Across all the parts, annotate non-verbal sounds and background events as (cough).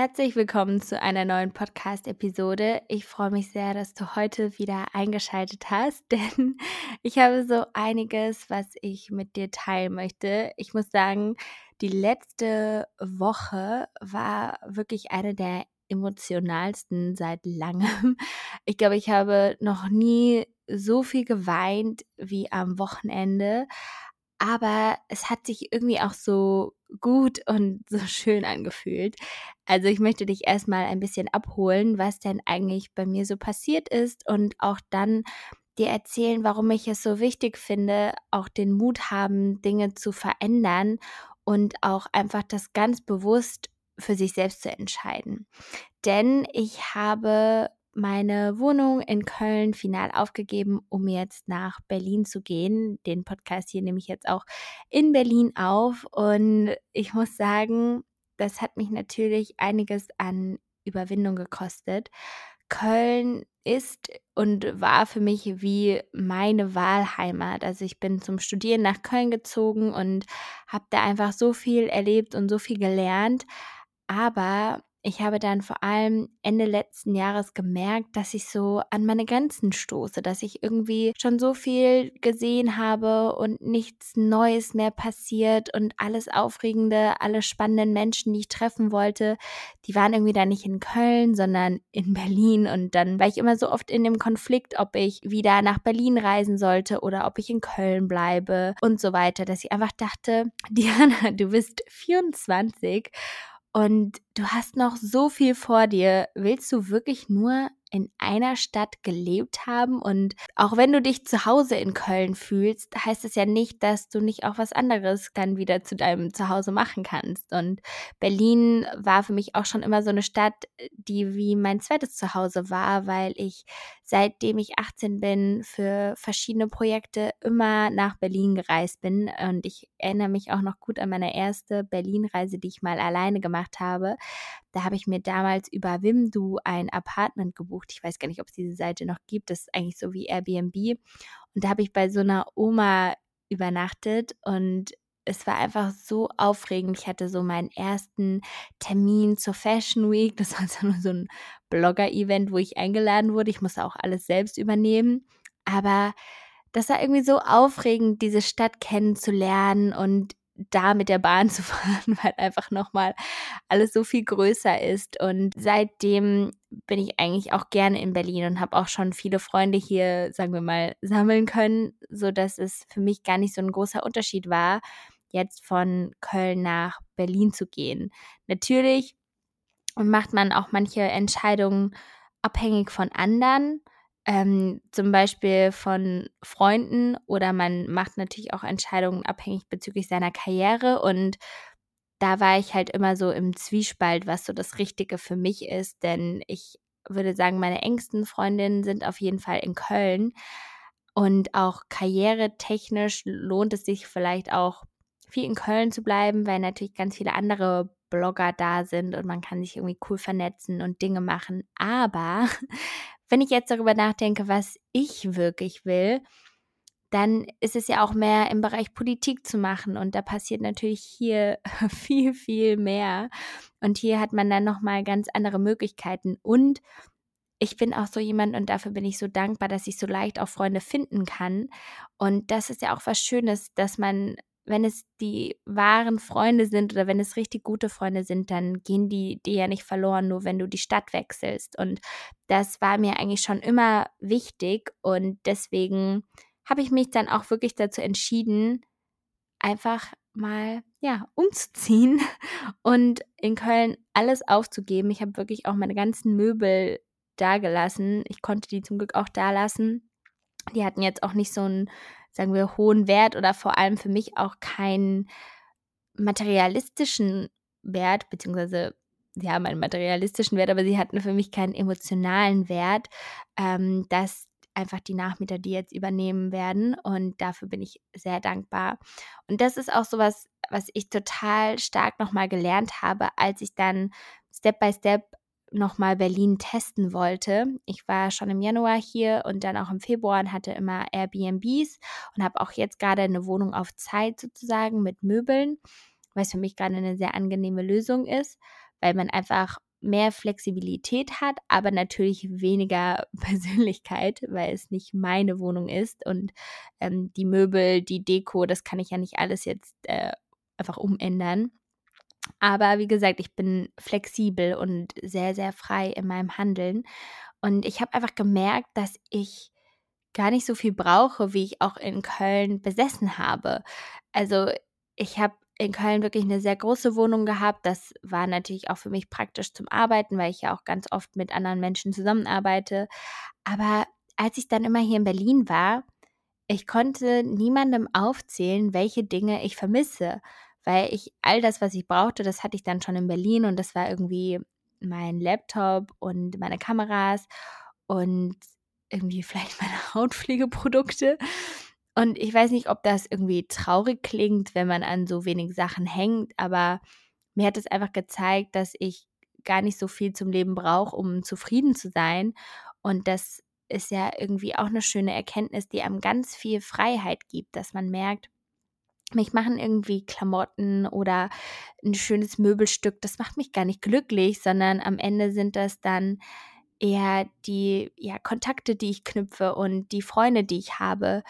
Herzlich willkommen zu einer neuen Podcast-Episode. Ich freue mich sehr, dass du heute wieder eingeschaltet hast, (laughs) denn ich habe so einiges, was ich mit dir teilen möchte. Ich muss sagen, die letzte Woche war wirklich eine der emotionalsten seit langem. (laughs) Ich glaube, ich habe noch nie so viel geweint wie am Wochenende, aber es hat sich irgendwie auch so gut und so schön angefühlt. Also ich möchte dich erstmal ein bisschen abholen, was denn eigentlich bei mir so passiert ist und auch dann dir erzählen, warum ich es so wichtig finde, auch den Mut haben, Dinge zu verändern und auch einfach das ganz bewusst für sich selbst zu entscheiden. Denn ich habe meine Wohnung in Köln final aufgegeben, um jetzt nach Berlin zu gehen. Den Podcast hier nehme ich jetzt auch in Berlin auf und ich muss sagen, das hat mich natürlich einiges an Überwindung gekostet. Köln ist und war für mich wie meine Wahlheimat. Also ich bin zum Studieren nach Köln gezogen und habe da einfach so viel erlebt und so viel gelernt. Aber ich habe dann vor allem Ende letzten Jahres gemerkt, dass ich so an meine Grenzen stoße, dass ich irgendwie schon so viel gesehen habe und nichts Neues mehr passiert und alles Aufregende, alle spannenden Menschen, die ich treffen wollte, die waren irgendwie da nicht in Köln, sondern in (laughs) Berlin. Und dann war ich immer so oft in dem Konflikt, ob ich wieder nach Berlin reisen sollte oder ob ich in Köln bleibe und so weiter, dass ich einfach dachte, (laughs) Diana, du bist 24 und du hast noch so viel vor dir. Willst du wirklich nur in einer Stadt gelebt haben. Und auch wenn du dich zu Hause in Köln fühlst, heißt es ja nicht, dass du nicht auch was anderes dann wieder zu deinem Zuhause machen kannst. Und Berlin war für mich auch schon immer so eine Stadt, die wie mein zweites Zuhause war, weil ich seitdem ich 18 bin für verschiedene Projekte immer nach Berlin gereist bin. Und ich erinnere mich auch noch gut an meine erste Berlin-Reise, die ich mal alleine gemacht habe. Da habe ich mir damals über Wimdu ein Apartment gebucht. Ich weiß gar nicht, ob es diese Seite noch gibt. Das ist eigentlich so wie Airbnb. Und da habe ich bei so einer Oma übernachtet und es war einfach so aufregend. Ich hatte so meinen ersten Termin zur Fashion Week. Das war (laughs) so, ein Blogger-Event, wo ich eingeladen wurde. Ich musste auch alles selbst übernehmen. Aber das war irgendwie so aufregend, diese Stadt kennenzulernen und da mit der Bahn (laughs) zu fahren, weil einfach nochmal alles so viel größer ist. Und seitdem bin ich eigentlich auch gerne in Berlin und habe auch schon viele Freunde hier, sagen wir mal, sammeln können, sodass es für mich gar nicht so ein großer Unterschied war, jetzt von Köln nach Berlin zu gehen. Natürlich macht man auch manche Entscheidungen abhängig von anderen ähm, zum Beispiel von Freunden oder man macht natürlich auch Entscheidungen abhängig bezüglich seiner Karriere und da war ich halt immer so im Zwiespalt, was so das Richtige für mich ist, denn ich würde sagen, meine engsten Freundinnen sind auf jeden Fall in Köln und auch karrieretechnisch lohnt es sich vielleicht auch viel in Köln zu bleiben, weil natürlich ganz viele andere Blogger da sind und man kann sich irgendwie cool vernetzen und Dinge machen. Aber wenn ich jetzt darüber nachdenke, was ich wirklich will, dann ist es ja auch mehr im Bereich Politik zu machen. Und da passiert natürlich hier (laughs) viel viel mehr. Und hier hat man dann noch mal ganz andere Möglichkeiten. Und ich bin auch so jemand und dafür bin ich so dankbar, dass ich so leicht auch Freunde finden kann. Und das ist ja auch was Schönes, dass man wenn es die wahren Freunde sind oder wenn es richtig gute Freunde sind, dann gehen die dir ja nicht verloren, nur wenn du die Stadt wechselst. Und das war mir eigentlich schon immer wichtig und deswegen habe ich mich dann auch wirklich dazu entschieden, einfach mal ja umzuziehen (laughs) und in Köln alles aufzugeben. Ich habe wirklich auch meine ganzen Möbel da gelassen. Ich konnte die zum Glück auch da lassen. Die hatten jetzt auch nicht so ein sagen wir, hohen Wert oder vor allem für mich auch keinen materialistischen Wert, beziehungsweise sie haben einen materialistischen Wert, aber sie hatten für mich keinen emotionalen Wert, ähm, dass einfach die Nachmieter die jetzt übernehmen werden und dafür bin ich sehr dankbar. Und das ist auch sowas, was ich total stark nochmal gelernt habe, als ich dann Step by Step nochmal Berlin testen wollte. Ich war schon im Januar hier und dann auch im Februar und hatte immer Airbnbs und habe auch jetzt gerade eine Wohnung auf Zeit sozusagen mit Möbeln, was für mich gerade eine sehr angenehme Lösung ist, weil man einfach mehr Flexibilität hat, aber natürlich weniger (laughs) Persönlichkeit, weil es nicht meine Wohnung ist und ähm, die Möbel, die Deko, das kann ich ja nicht alles jetzt äh, einfach umändern. Aber wie gesagt, ich bin flexibel und sehr, sehr frei in meinem Handeln. Und ich habe einfach gemerkt, dass ich gar nicht so viel brauche, wie ich auch in Köln besessen habe. Also ich habe in Köln wirklich eine sehr große Wohnung gehabt. Das war natürlich auch für mich praktisch zum Arbeiten, weil ich ja auch ganz oft mit anderen Menschen zusammenarbeite. Aber als ich dann immer hier in Berlin war, ich konnte niemandem aufzählen, welche Dinge ich vermisse, weil ich all das, was ich brauchte, das hatte ich dann schon in Berlin und das war irgendwie mein Laptop und meine Kameras und irgendwie vielleicht (laughs) meine Hautpflegeprodukte. Und ich weiß nicht, ob das irgendwie traurig klingt, wenn man an so wenig Sachen hängt, aber mir hat es einfach gezeigt, dass ich gar nicht so viel zum Leben brauche, um zufrieden zu sein. Und das ist ja irgendwie auch eine schöne Erkenntnis, die einem ganz viel Freiheit gibt, dass man merkt, mich machen irgendwie Klamotten oder ein schönes Möbelstück, das macht mich gar nicht glücklich, sondern am Ende sind das dann eher die ja, Kontakte, die ich knüpfe und die Freunde, die ich habe,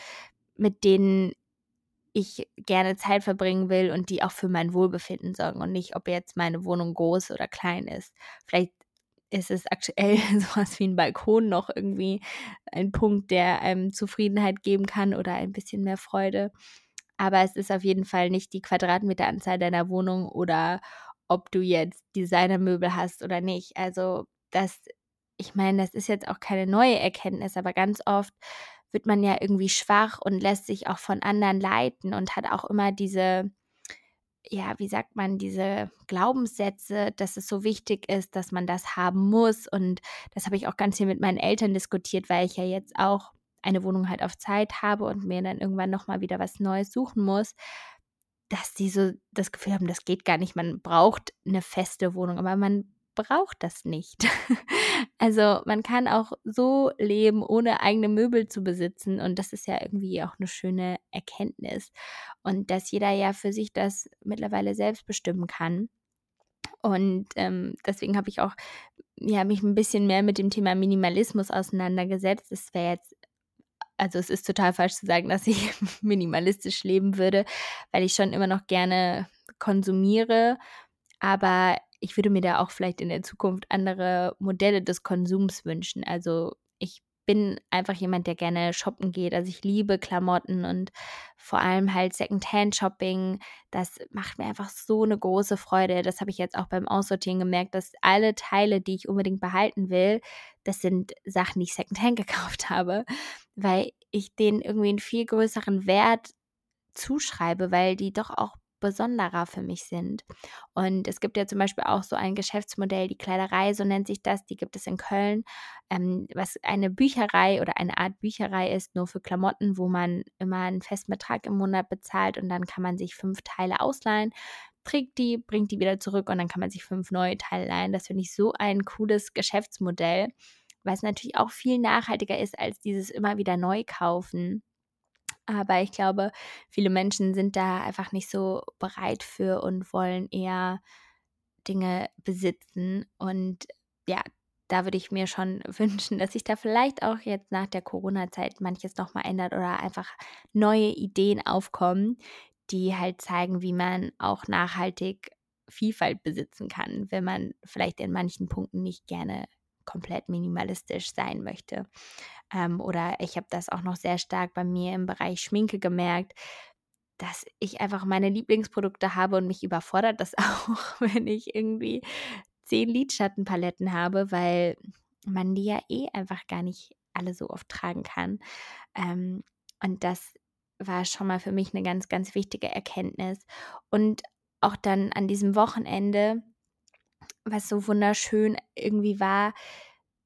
mit denen ich gerne Zeit verbringen will und die auch für mein Wohlbefinden sorgen und nicht, ob jetzt meine Wohnung groß oder klein ist. Vielleicht ist es aktuell (laughs) sowas wie ein Balkon noch irgendwie ein Punkt, der einem Zufriedenheit geben kann oder ein bisschen mehr Freude. Aber es ist auf jeden Fall nicht die Quadratmeteranzahl deiner Wohnung oder ob du jetzt Designermöbel hast oder nicht. Also das ich meine, das ist jetzt auch keine neue Erkenntnis, aber ganz oft wird man ja irgendwie schwach und lässt sich auch von anderen leiten und hat auch immer diese, ja, wie sagt man, diese Glaubenssätze, dass es so wichtig ist, dass man das haben muss. Und das habe ich auch ganz viel mit meinen Eltern diskutiert, weil ich ja jetzt auch eine Wohnung halt auf Zeit habe und mir dann irgendwann nochmal wieder was Neues suchen muss, dass die so das Gefühl haben, das geht gar nicht. Man braucht eine feste Wohnung, aber man braucht das nicht. (laughs) also man kann auch so leben, ohne eigene Möbel zu besitzen. Und das ist ja irgendwie auch eine schöne Erkenntnis. Und dass jeder ja für sich das mittlerweile selbst bestimmen kann. Und ähm, deswegen habe ich auch ja, mich ein bisschen mehr mit dem Thema Minimalismus auseinandergesetzt. Es wäre jetzt also es ist total falsch zu sagen, dass ich (laughs) minimalistisch leben würde, weil ich schon immer noch gerne konsumiere. Aber ich würde mir da auch vielleicht in der Zukunft andere Modelle des Konsums wünschen. Also bin einfach jemand, der gerne shoppen geht. Also ich liebe Klamotten und vor allem halt Secondhand-Shopping. Das macht mir einfach so eine große Freude. Das habe ich jetzt auch beim Aussortieren gemerkt, dass alle Teile, die ich unbedingt behalten will, das sind Sachen, die ich Secondhand (laughs) gekauft habe, weil ich denen irgendwie einen viel größeren Wert zuschreibe, weil die doch auch besonderer für mich sind. Und es gibt ja zum Beispiel auch so ein Geschäftsmodell, die Kleiderei, so nennt sich das, die gibt es in Köln, ähm, was eine Bücherei oder eine Art Bücherei ist, nur für Klamotten, wo man immer einen festen Betrag im Monat bezahlt und dann kann man sich fünf Teile ausleihen trägt die, bringt die wieder zurück und dann kann man sich fünf neue Teile leihen. Das finde ich so ein cooles Geschäftsmodell, weil es natürlich auch viel nachhaltiger ist als dieses immer wieder neu kaufen. Aber ich glaube, viele Menschen sind da einfach nicht so bereit für und wollen eher Dinge besitzen. Und ja, da würde ich mir schon (laughs) wünschen, dass sich da vielleicht auch jetzt nach der Corona-Zeit manches nochmal ändert oder einfach neue Ideen aufkommen, die halt zeigen, wie man auch nachhaltig Vielfalt besitzen kann, wenn man vielleicht in manchen Punkten nicht gerne komplett minimalistisch sein möchte. Ähm, oder ich habe das auch noch sehr stark bei mir im Bereich Schminke gemerkt, dass ich einfach meine Lieblingsprodukte habe und mich überfordert das (laughs) auch, wenn ich irgendwie zehn Lidschattenpaletten habe, weil man die ja eh einfach gar nicht alle so oft tragen kann. Ähm, und das war schon mal für mich eine ganz, ganz wichtige Erkenntnis. Und auch dann an diesem Wochenende, was so wunderschön irgendwie war,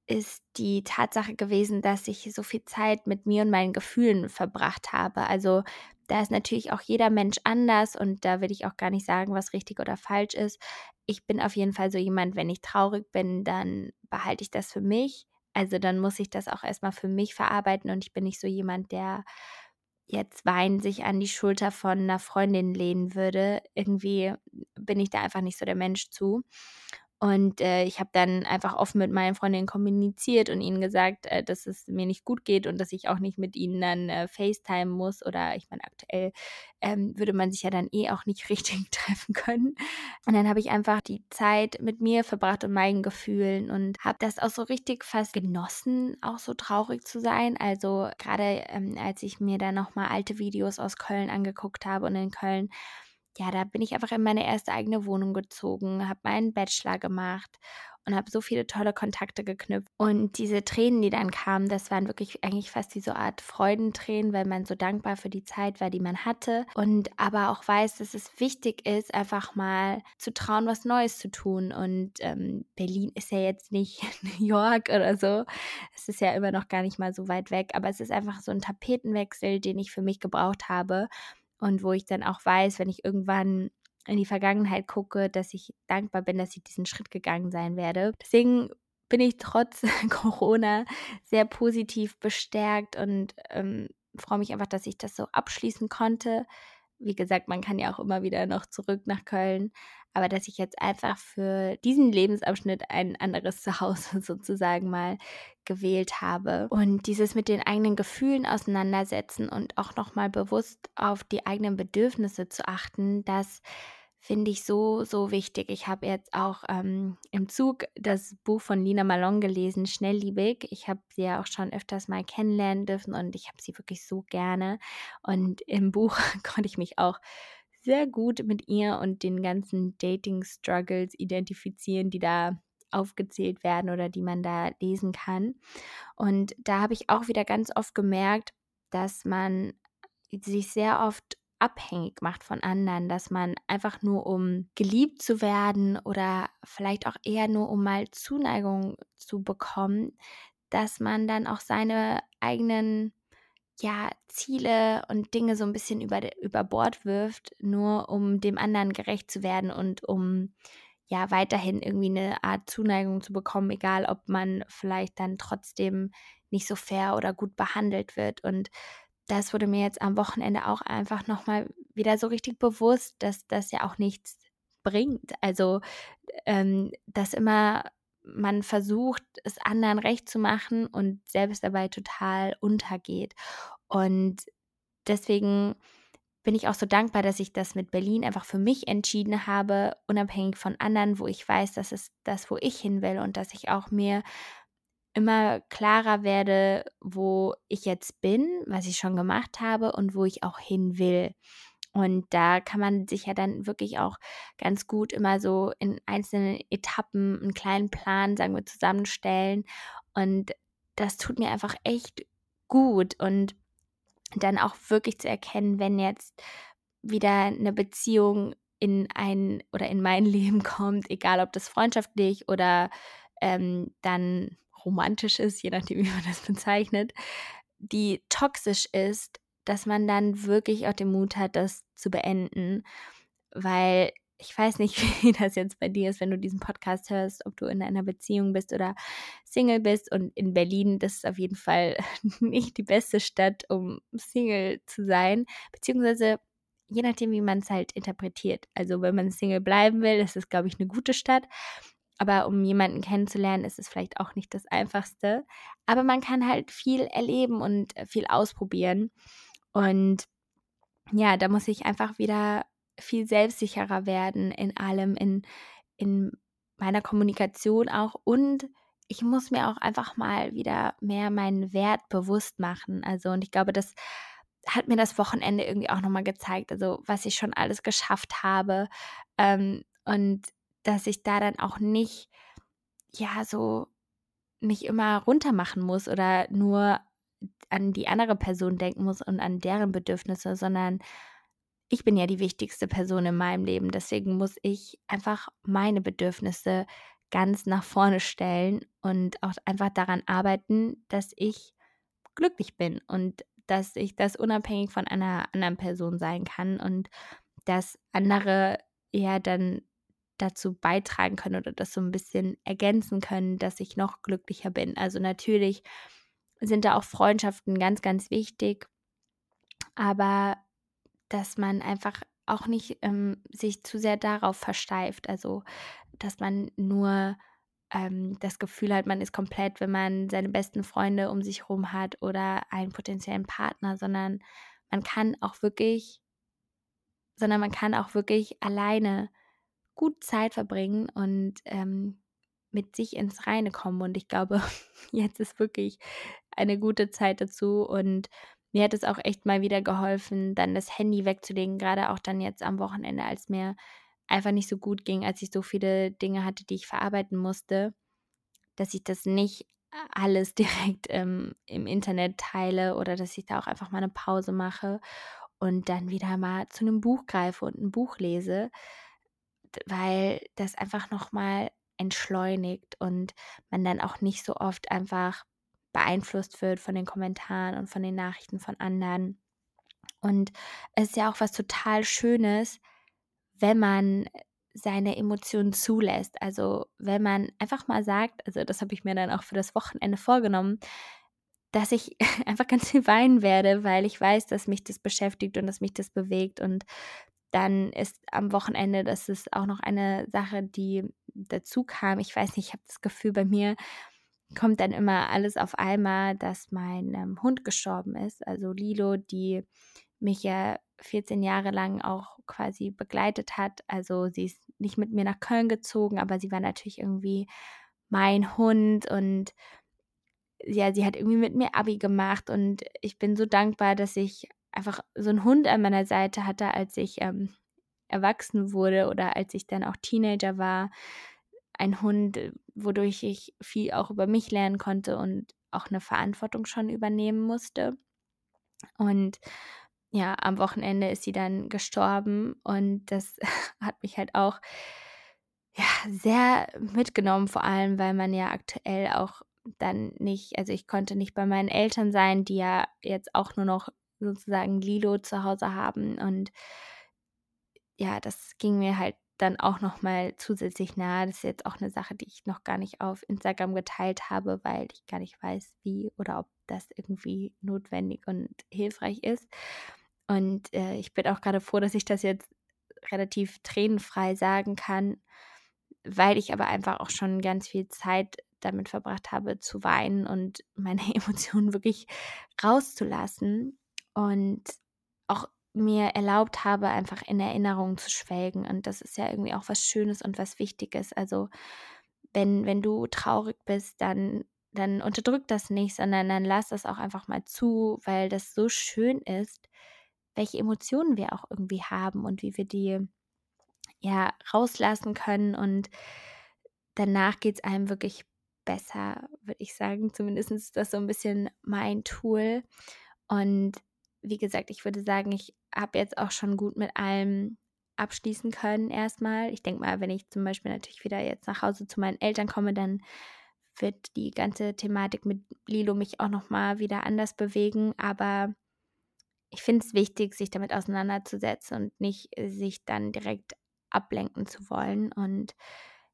ist die Tatsache gewesen, dass ich so viel Zeit mit mir und meinen Gefühlen verbracht habe. Also da ist natürlich auch jeder Mensch anders und da will ich auch gar nicht sagen, was richtig oder falsch ist. Ich bin auf jeden Fall so jemand, wenn ich traurig bin, dann behalte ich das für mich. Also dann muss ich das auch erstmal für mich verarbeiten und ich bin nicht so jemand, der jetzt weinen sich an die Schulter von einer Freundin lehnen würde. Irgendwie bin ich da einfach nicht so der Mensch zu. Und äh, ich habe dann einfach offen mit meinen Freundinnen kommuniziert und ihnen gesagt, äh, dass es mir nicht gut geht und dass ich auch nicht mit ihnen dann äh, FaceTime muss. Oder ich meine, aktuell ähm, würde man sich ja dann eh auch nicht (laughs) richtig treffen können. Und dann habe ich einfach die Zeit mit mir verbracht und meinen Gefühlen und habe das auch so richtig fast genossen, auch so traurig zu sein. Also gerade ähm, als ich mir dann nochmal alte Videos aus Köln angeguckt habe und in Köln ja, da bin ich einfach in meine erste eigene Wohnung gezogen, habe meinen Bachelor gemacht und habe so viele tolle Kontakte geknüpft. Und diese Tränen, die dann kamen, das waren wirklich eigentlich fast eine Art Freudentränen, weil man so dankbar für die Zeit war, die man hatte. Und aber auch weiß, dass es wichtig ist, einfach mal zu trauen, was Neues zu tun. Und ähm, Berlin ist ja jetzt nicht (laughs) New York oder so. Es ist ja immer noch gar nicht mal so weit weg. Aber es ist einfach so ein Tapetenwechsel, den ich für mich gebraucht habe und wo ich dann auch weiß, wenn ich irgendwann in die Vergangenheit gucke, dass ich dankbar bin, dass ich diesen Schritt gegangen sein werde. Deswegen bin ich trotz (laughs) Corona sehr positiv bestärkt und ähm, freue mich einfach, dass ich das so abschließen konnte. Wie gesagt, man kann ja auch immer wieder noch zurück nach Köln, aber dass ich jetzt einfach für diesen Lebensabschnitt ein anderes Zuhause (laughs) sozusagen mal gewählt habe. Und dieses mit den eigenen Gefühlen auseinandersetzen und auch nochmal bewusst auf die eigenen Bedürfnisse zu achten, das finde ich so, so wichtig. Ich habe jetzt auch ähm, im Zug das Buch von Lina Malone gelesen, Schnellliebig. Ich habe sie ja auch schon öfters mal kennenlernen dürfen und ich habe sie wirklich so gerne. Und im Buch (laughs) konnte ich mich auch sehr gut mit ihr und den ganzen Dating-Struggles identifizieren, die da aufgezählt werden oder die man da lesen kann. Und da habe ich auch wieder ganz oft gemerkt, dass man sich sehr oft abhängig macht von anderen, dass man einfach nur um geliebt zu werden oder vielleicht auch eher nur um mal Zuneigung zu bekommen, dass man dann auch seine eigenen ja, Ziele und Dinge so ein bisschen über, über Bord wirft, nur um dem anderen gerecht zu werden und um ja weiterhin irgendwie eine Art Zuneigung zu bekommen, egal ob man vielleicht dann trotzdem nicht so fair oder gut behandelt wird. Und das wurde mir jetzt am Wochenende auch einfach nochmal wieder so richtig bewusst, dass das ja auch nichts bringt. Also, ähm, dass immer man versucht, es anderen recht zu machen und selbst dabei total untergeht. Und deswegen bin ich auch so dankbar, dass ich das mit Berlin einfach für mich entschieden habe, unabhängig von anderen, wo ich weiß, dass es das, wo ich hin will und dass ich auch mir immer klarer werde, wo ich jetzt bin, was ich schon gemacht habe und wo ich auch hin will. Und da kann man sich ja dann wirklich auch ganz gut immer so in einzelnen Etappen einen kleinen Plan, sagen wir, zusammenstellen. Und das tut mir einfach echt gut. Und dann auch wirklich zu erkennen, wenn jetzt wieder eine Beziehung in ein oder in mein (laughs) Leben kommt, egal ob das freundschaftlich oder ähm, dann romantisch ist, je nachdem, (laughs) wie man das bezeichnet, die toxisch ist, dass man dann wirklich auch den Mut hat, das zu beenden. Weil ich weiß nicht, (laughs) wie das jetzt bei dir ist, wenn du diesen Podcast hörst, ob du in einer Beziehung bist oder Single bist. Und in Berlin, das ist auf jeden Fall (laughs) nicht die beste Stadt, um Single zu sein. Beziehungsweise je nachdem, wie man es halt interpretiert. Also wenn man Single bleiben will, ist es, glaube ich, eine gute Stadt. Aber um jemanden kennenzulernen, ist es vielleicht auch nicht das Einfachste. Aber man kann halt viel erleben und viel ausprobieren. Und ja, da muss ich einfach wieder viel selbstsicherer werden in allem, in, in meiner Kommunikation auch. Und ich muss mir auch einfach mal wieder mehr meinen Wert bewusst machen. Also, und ich glaube, das hat mir das Wochenende irgendwie auch nochmal gezeigt, also was ich schon alles geschafft habe. Ähm, und dass ich da dann auch nicht, ja, so mich immer runter machen muss oder nur an die andere Person denken muss und an deren Bedürfnisse, sondern ich bin ja die wichtigste Person in meinem Leben. Deswegen muss ich einfach meine Bedürfnisse ganz nach vorne stellen und auch einfach daran arbeiten, dass ich glücklich bin und dass ich das unabhängig von einer anderen Person sein kann und dass andere eher dann dazu beitragen können oder das so ein bisschen ergänzen können, dass ich noch glücklicher bin. Also natürlich sind da auch Freundschaften ganz, ganz wichtig, aber dass man einfach auch nicht ähm, sich zu sehr darauf versteift. Also dass man nur ähm, das Gefühl hat, man ist komplett, wenn man seine besten Freunde um sich herum hat oder einen potenziellen Partner, sondern man kann auch wirklich, sondern man kann auch wirklich alleine gut Zeit verbringen und ähm, mit sich ins Reine kommen. Und ich glaube, (laughs) jetzt ist wirklich eine gute Zeit dazu. Und mir hat es auch echt mal wieder geholfen, dann das Handy wegzulegen, gerade auch dann jetzt am Wochenende, als mir einfach nicht so gut ging, als ich so viele Dinge hatte, die ich verarbeiten musste, dass ich das nicht alles (laughs) direkt ähm, im Internet teile oder dass ich da auch einfach mal eine Pause mache und dann wieder mal zu einem Buch greife und ein Buch lese, weil das einfach nochmal entschleunigt und man dann auch nicht so oft einfach beeinflusst wird von den Kommentaren und von den Nachrichten von anderen. Und es ist ja auch was total Schönes, wenn man seine Emotionen zulässt. Also wenn man einfach mal sagt, also das habe ich mir dann auch für das Wochenende vorgenommen, dass ich (laughs) einfach ganz viel weinen werde, weil ich weiß, dass mich das beschäftigt und dass mich das bewegt. Und dann ist am Wochenende, das ist auch noch eine Sache, die dazu kam. Ich weiß nicht, ich habe das Gefühl, bei mir kommt dann immer alles auf einmal, dass mein ähm, Hund gestorben ist. Also Lilo, die mich ja 14 Jahre lang auch quasi begleitet hat. Also sie ist nicht mit mir nach Köln gezogen, aber sie war natürlich irgendwie mein Hund und ja, sie hat irgendwie mit mir Abi gemacht und ich bin so dankbar, dass ich einfach so einen Hund an meiner Seite hatte, als ich ähm, erwachsen wurde oder als ich dann auch Teenager war. Ein Hund, wodurch ich viel auch über mich lernen konnte und auch eine Verantwortung schon übernehmen musste. Und ja, am Wochenende ist sie dann gestorben und das (laughs) hat mich halt auch ja, sehr mitgenommen, vor allem, weil man ja aktuell auch dann nicht, also ich konnte nicht bei meinen Eltern sein, die ja jetzt auch nur noch sozusagen Lilo zu Hause haben und ja, das ging mir halt dann auch nochmal zusätzlich nahe. Das ist jetzt auch eine Sache, die ich noch gar nicht auf Instagram geteilt habe, weil ich gar nicht weiß, wie oder ob das irgendwie notwendig und hilfreich ist. Und äh, ich bin auch gerade froh, dass ich das jetzt relativ tränenfrei sagen kann, weil ich aber einfach auch schon ganz viel Zeit damit verbracht habe zu weinen und meine (laughs) Emotionen wirklich rauszulassen und auch mir erlaubt habe, einfach in Erinnerungen zu schwelgen. Und das ist ja irgendwie auch was Schönes und was Wichtiges. Also wenn, wenn du traurig bist, dann, dann unterdrück das nicht, sondern dann lass das auch einfach mal zu, weil das so schön ist, welche Emotionen wir auch irgendwie haben und wie wir die ja rauslassen können. Und danach geht es einem wirklich besser, würde ich sagen. Zumindest ist das so ein bisschen mein Tool. Und wie gesagt, ich würde sagen, ich habe jetzt auch schon gut mit allem abschließen können erstmal. Ich denke mal, wenn ich zum Beispiel natürlich wieder jetzt nach Hause zu meinen Eltern komme, dann wird die ganze Thematik mit Lilo mich auch nochmal wieder anders bewegen. Aber ich finde es wichtig, sich damit auseinanderzusetzen und nicht sich dann direkt ablenken zu wollen. Und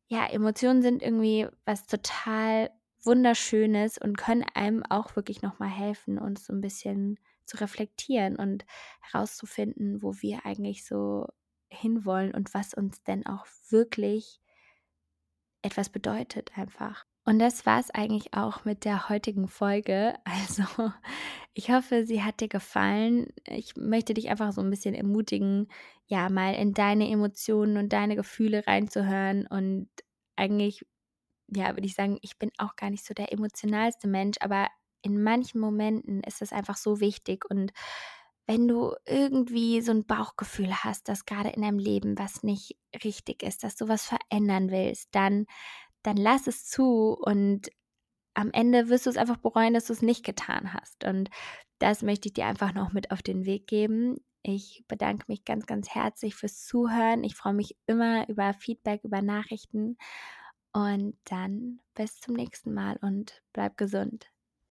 ja, Emotionen sind irgendwie was total Wunderschönes und können einem auch wirklich nochmal helfen, uns so ein bisschen zu reflektieren und herauszufinden, wo wir eigentlich so hinwollen und was uns denn auch wirklich etwas bedeutet einfach. Und das war es eigentlich auch mit der heutigen Folge. (laughs) Also ich hoffe, sie hat dir gefallen. Ich möchte dich einfach so ein bisschen ermutigen, ja, mal in deine Emotionen und deine Gefühle reinzuhören. Und eigentlich, ja, würde ich sagen, ich bin auch gar nicht so der emotionalste Mensch, aber in manchen Momenten ist es einfach so wichtig. Und wenn du irgendwie so ein Bauchgefühl hast, dass gerade in deinem Leben was nicht richtig ist, dass du was verändern willst, dann dann lass es zu und am Ende wirst du es einfach bereuen, dass du es nicht getan hast. Und das möchte ich dir einfach noch mit auf den Weg geben. Ich bedanke mich ganz, ganz herzlich fürs Zuhören. Ich freue mich immer über Feedback, über Nachrichten. Und dann bis zum nächsten Mal und bleib gesund.